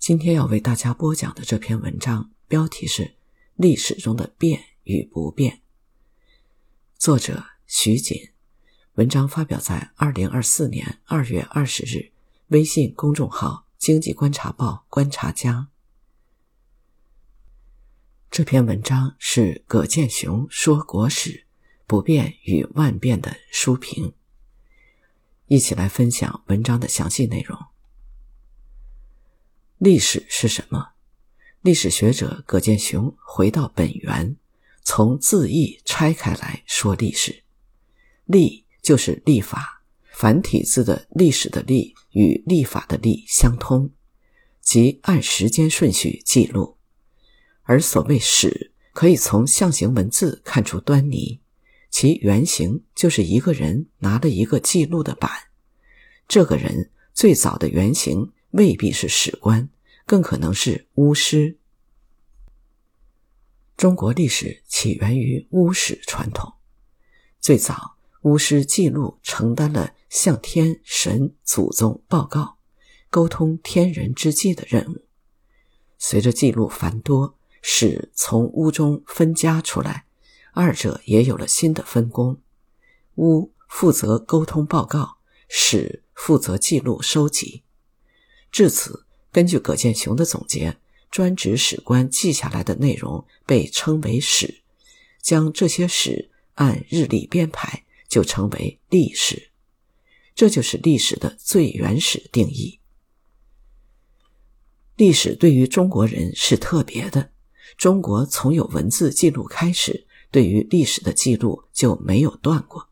今天要为大家播讲的这篇文章标题是《历史中的变与不变》，作者徐锦。文章发表在二零二四年二月二十日，微信公众号《经济观察报》观察家。这篇文章是葛剑雄说国史不变与万变的书评。一起来分享文章的详细内容。历史是什么？历史学者葛剑雄回到本源，从字义拆开来说历史。历就是历法，繁体字的历史的历与历法的历相通，即按时间顺序记录。而所谓史，可以从象形文字看出端倪，其原型就是一个人拿了一个记录的板，这个人最早的原型。未必是史官，更可能是巫师。中国历史起源于巫史传统，最早巫师记录承担了向天神祖宗报告、沟通天人之际的任务。随着记录繁多，史从巫中分家出来，二者也有了新的分工：巫负责沟通报告，史负责记录收集。至此，根据葛剑雄的总结，专职史官记下来的内容被称为史，将这些史按日历编排，就成为历史。这就是历史的最原始定义。历史对于中国人是特别的，中国从有文字记录开始，对于历史的记录就没有断过。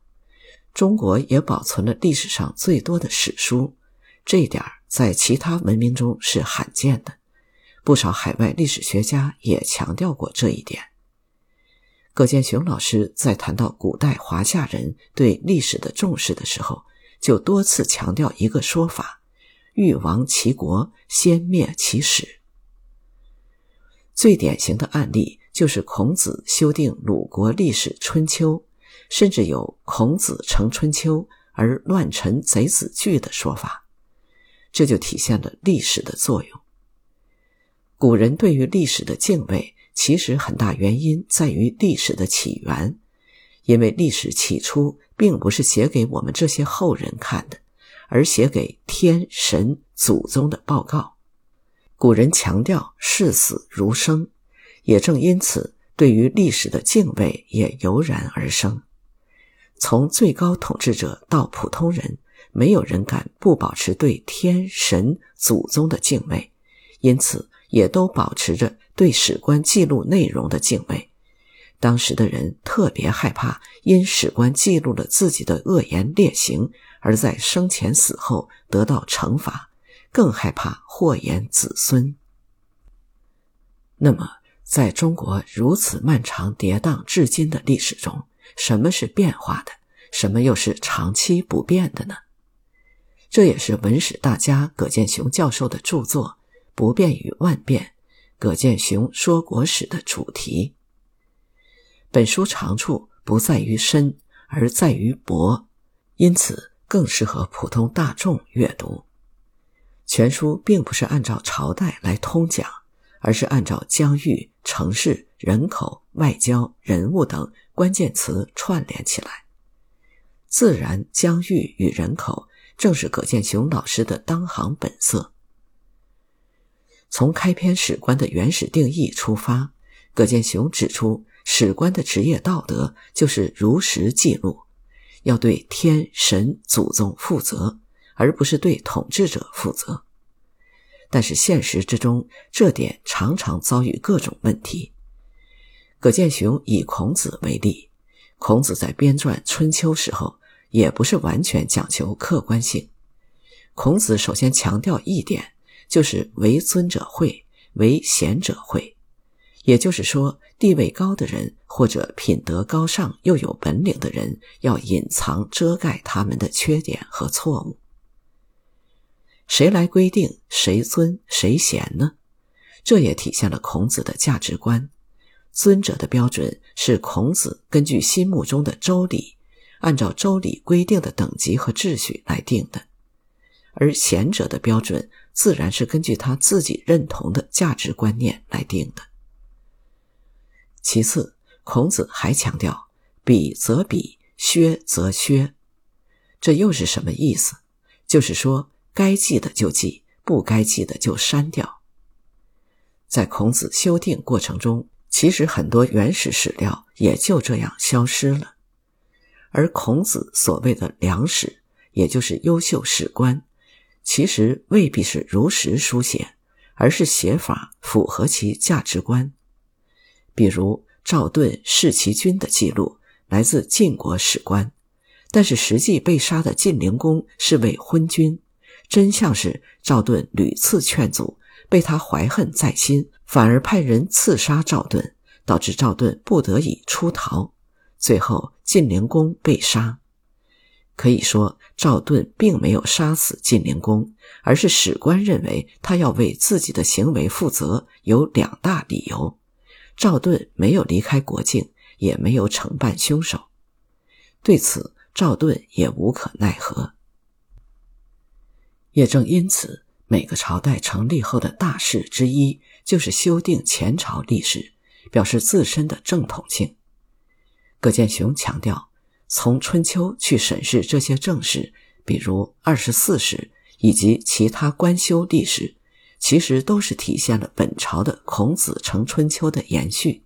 中国也保存了历史上最多的史书，这一点儿。在其他文明中是罕见的，不少海外历史学家也强调过这一点。葛剑雄老师在谈到古代华夏人对历史的重视的时候，就多次强调一个说法：“欲亡其国，先灭其史。”最典型的案例就是孔子修订鲁国历史《春秋》，甚至有“孔子成春秋而乱臣贼子惧”的说法。这就体现了历史的作用。古人对于历史的敬畏，其实很大原因在于历史的起源，因为历史起初并不是写给我们这些后人看的，而写给天神祖宗的报告。古人强调视死如生，也正因此，对于历史的敬畏也油然而生。从最高统治者到普通人。没有人敢不保持对天神祖宗的敬畏，因此也都保持着对史官记录内容的敬畏。当时的人特别害怕因史官记录了自己的恶言劣行而在生前死后得到惩罚，更害怕祸延子孙。那么，在中国如此漫长跌宕至今的历史中，什么是变化的？什么又是长期不变的呢？这也是文史大家葛剑雄教授的著作《不变与万变》，葛剑雄说国史的主题。本书长处不在于深，而在于博，因此更适合普通大众阅读。全书并不是按照朝代来通讲，而是按照疆域、城市、人口、外交、人物等关键词串联起来。自然、疆域与人口。正是葛剑雄老师的当行本色。从开篇史官的原始定义出发，葛剑雄指出，史官的职业道德就是如实记录，要对天神祖宗负责，而不是对统治者负责。但是现实之中，这点常常遭遇各种问题。葛剑雄以孔子为例，孔子在编撰《春秋》时候。也不是完全讲求客观性。孔子首先强调一点，就是为尊者讳，为贤者讳。也就是说，地位高的人或者品德高尚又有本领的人，要隐藏遮盖他们的缺点和错误。谁来规定谁尊谁贤呢？这也体现了孔子的价值观。尊者的标准是孔子根据心目中的周礼。按照周礼规定的等级和秩序来定的，而贤者的标准自然是根据他自己认同的价值观念来定的。其次，孔子还强调“比则比，削则削”，这又是什么意思？就是说，该记的就记，不该记的就删掉。在孔子修订过程中，其实很多原始史料也就这样消失了。而孔子所谓的良史，也就是优秀史官，其实未必是如实书写，而是写法符合其价值观。比如赵盾弑其君的记录来自晋国史官，但是实际被杀的晋灵公是位昏君，真相是赵盾屡次劝阻，被他怀恨在心，反而派人刺杀赵盾，导致赵盾不得已出逃。最后，晋灵公被杀。可以说，赵盾并没有杀死晋灵公，而是史官认为他要为自己的行为负责，有两大理由：赵盾没有离开国境，也没有惩办凶手。对此，赵盾也无可奈何。也正因此，每个朝代成立后的大事之一，就是修订前朝历史，表示自身的正统性。葛剑雄强调，从春秋去审视这些正史，比如二十四史以及其他官修历史，其实都是体现了本朝的孔子成春秋的延续。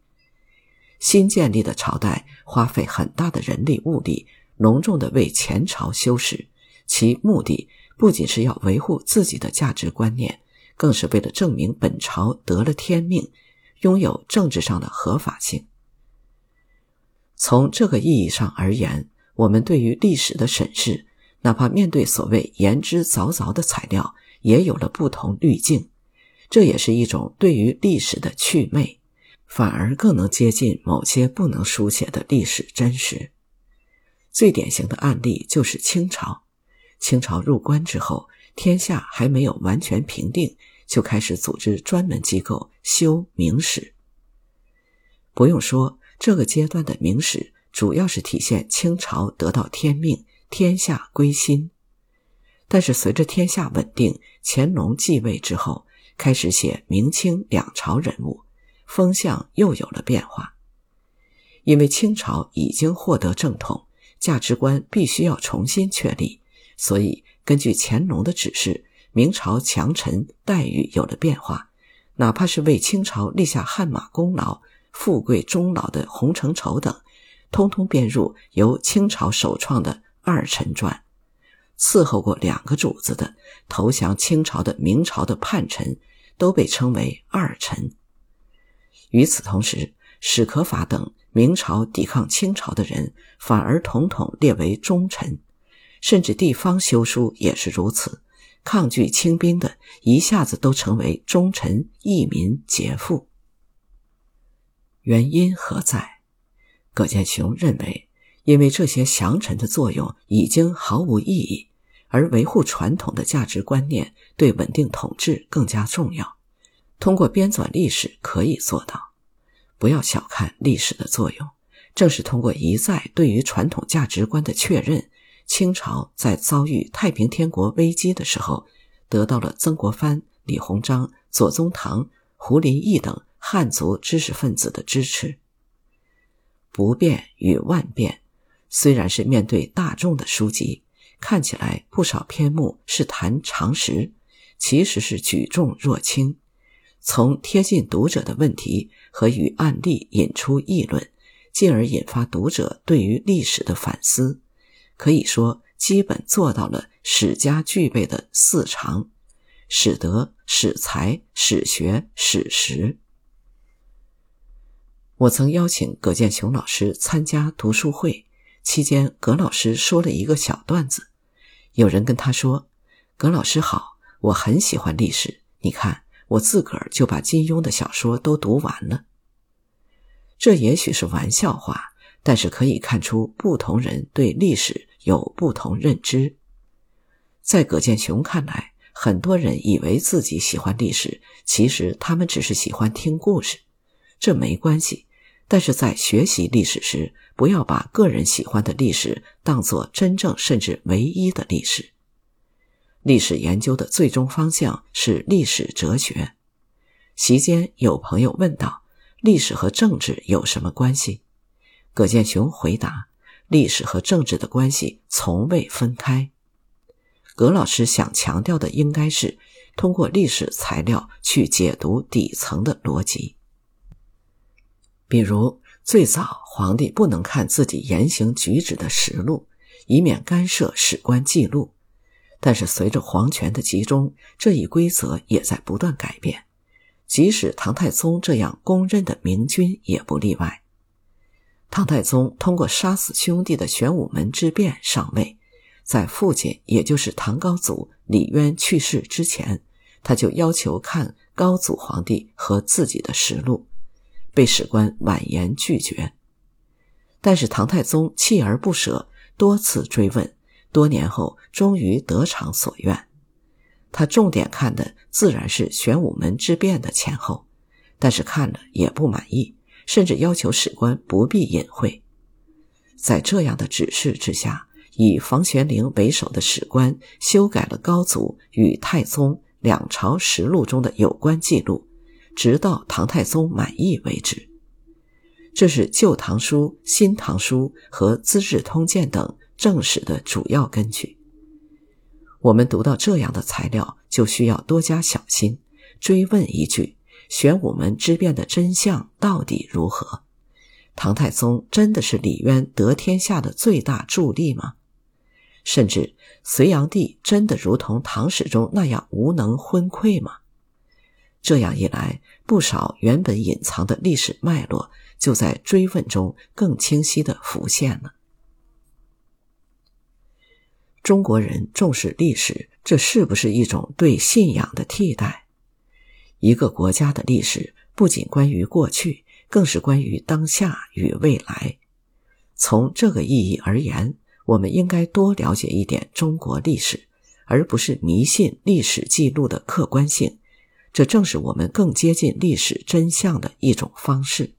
新建立的朝代花费很大的人力物力，隆重的为前朝修史，其目的不仅是要维护自己的价值观念，更是为了证明本朝得了天命，拥有政治上的合法性。从这个意义上而言，我们对于历史的审视，哪怕面对所谓言之凿凿的材料，也有了不同滤镜。这也是一种对于历史的祛魅，反而更能接近某些不能书写的历史真实。最典型的案例就是清朝。清朝入关之后，天下还没有完全平定，就开始组织专门机构修明史。不用说。这个阶段的明史主要是体现清朝得到天命，天下归心。但是随着天下稳定，乾隆继位之后，开始写明清两朝人物，风向又有了变化。因为清朝已经获得正统，价值观必须要重新确立，所以根据乾隆的指示，明朝强臣待遇有了变化，哪怕是为清朝立下汗马功劳。富贵终老的洪承畴等，通通编入由清朝首创的《二臣传》。伺候过两个主子的投降清朝的明朝的叛臣，都被称为二臣。与此同时，史可法等明朝抵抗清朝的人，反而统统列为忠臣。甚至地方修书也是如此，抗拒清兵的，一下子都成为忠臣义民节妇。原因何在？葛剑雄认为，因为这些降臣的作用已经毫无意义，而维护传统的价值观念对稳定统治更加重要。通过编纂历史可以做到。不要小看历史的作用，正是通过一再对于传统价值观的确认，清朝在遭遇太平天国危机的时候，得到了曾国藩、李鸿章、左宗棠、胡林翼等。汉族知识分子的支持。不变与万变，虽然是面对大众的书籍，看起来不少篇目是谈常识，其实是举重若轻，从贴近读者的问题和与案例引出议论，进而引发读者对于历史的反思。可以说，基本做到了史家具备的四常：史德、史才、史学、史实。我曾邀请葛剑雄老师参加读书会，期间葛老师说了一个小段子。有人跟他说：“葛老师好，我很喜欢历史，你看我自个儿就把金庸的小说都读完了。”这也许是玩笑话，但是可以看出不同人对历史有不同认知。在葛剑雄看来，很多人以为自己喜欢历史，其实他们只是喜欢听故事，这没关系。但是在学习历史时，不要把个人喜欢的历史当作真正甚至唯一的历史。历史研究的最终方向是历史哲学。席间有朋友问道：“历史和政治有什么关系？”葛剑雄回答：“历史和政治的关系从未分开。”葛老师想强调的应该是通过历史材料去解读底层的逻辑，比如最早皇帝不能看自己言行举止的实录，以免干涉史官记录。但是，随着皇权的集中，这一规则也在不断改变。即使唐太宗这样公认的明君也不例外。唐太宗通过杀死兄弟的玄武门之变上位，在父亲也就是唐高祖李渊去世之前，他就要求看高祖皇帝和自己的实录，被史官婉言拒绝。但是唐太宗锲而不舍，多次追问。多年后，终于得偿所愿。他重点看的自然是玄武门之变的前后，但是看了也不满意，甚至要求史官不必隐晦。在这样的指示之下，以房玄龄为首的史官修改了高祖与太宗两朝实录中的有关记录，直到唐太宗满意为止。这是《旧唐书》《新唐书》和《资治通鉴》等。正史的主要根据，我们读到这样的材料，就需要多加小心，追问一句：玄武门之变的真相到底如何？唐太宗真的是李渊得天下的最大助力吗？甚至隋炀帝真的如同唐史中那样无能昏聩吗？这样一来，不少原本隐藏的历史脉络，就在追问中更清晰地浮现了。中国人重视历史，这是不是一种对信仰的替代？一个国家的历史不仅关于过去，更是关于当下与未来。从这个意义而言，我们应该多了解一点中国历史，而不是迷信历史记录的客观性。这正是我们更接近历史真相的一种方式。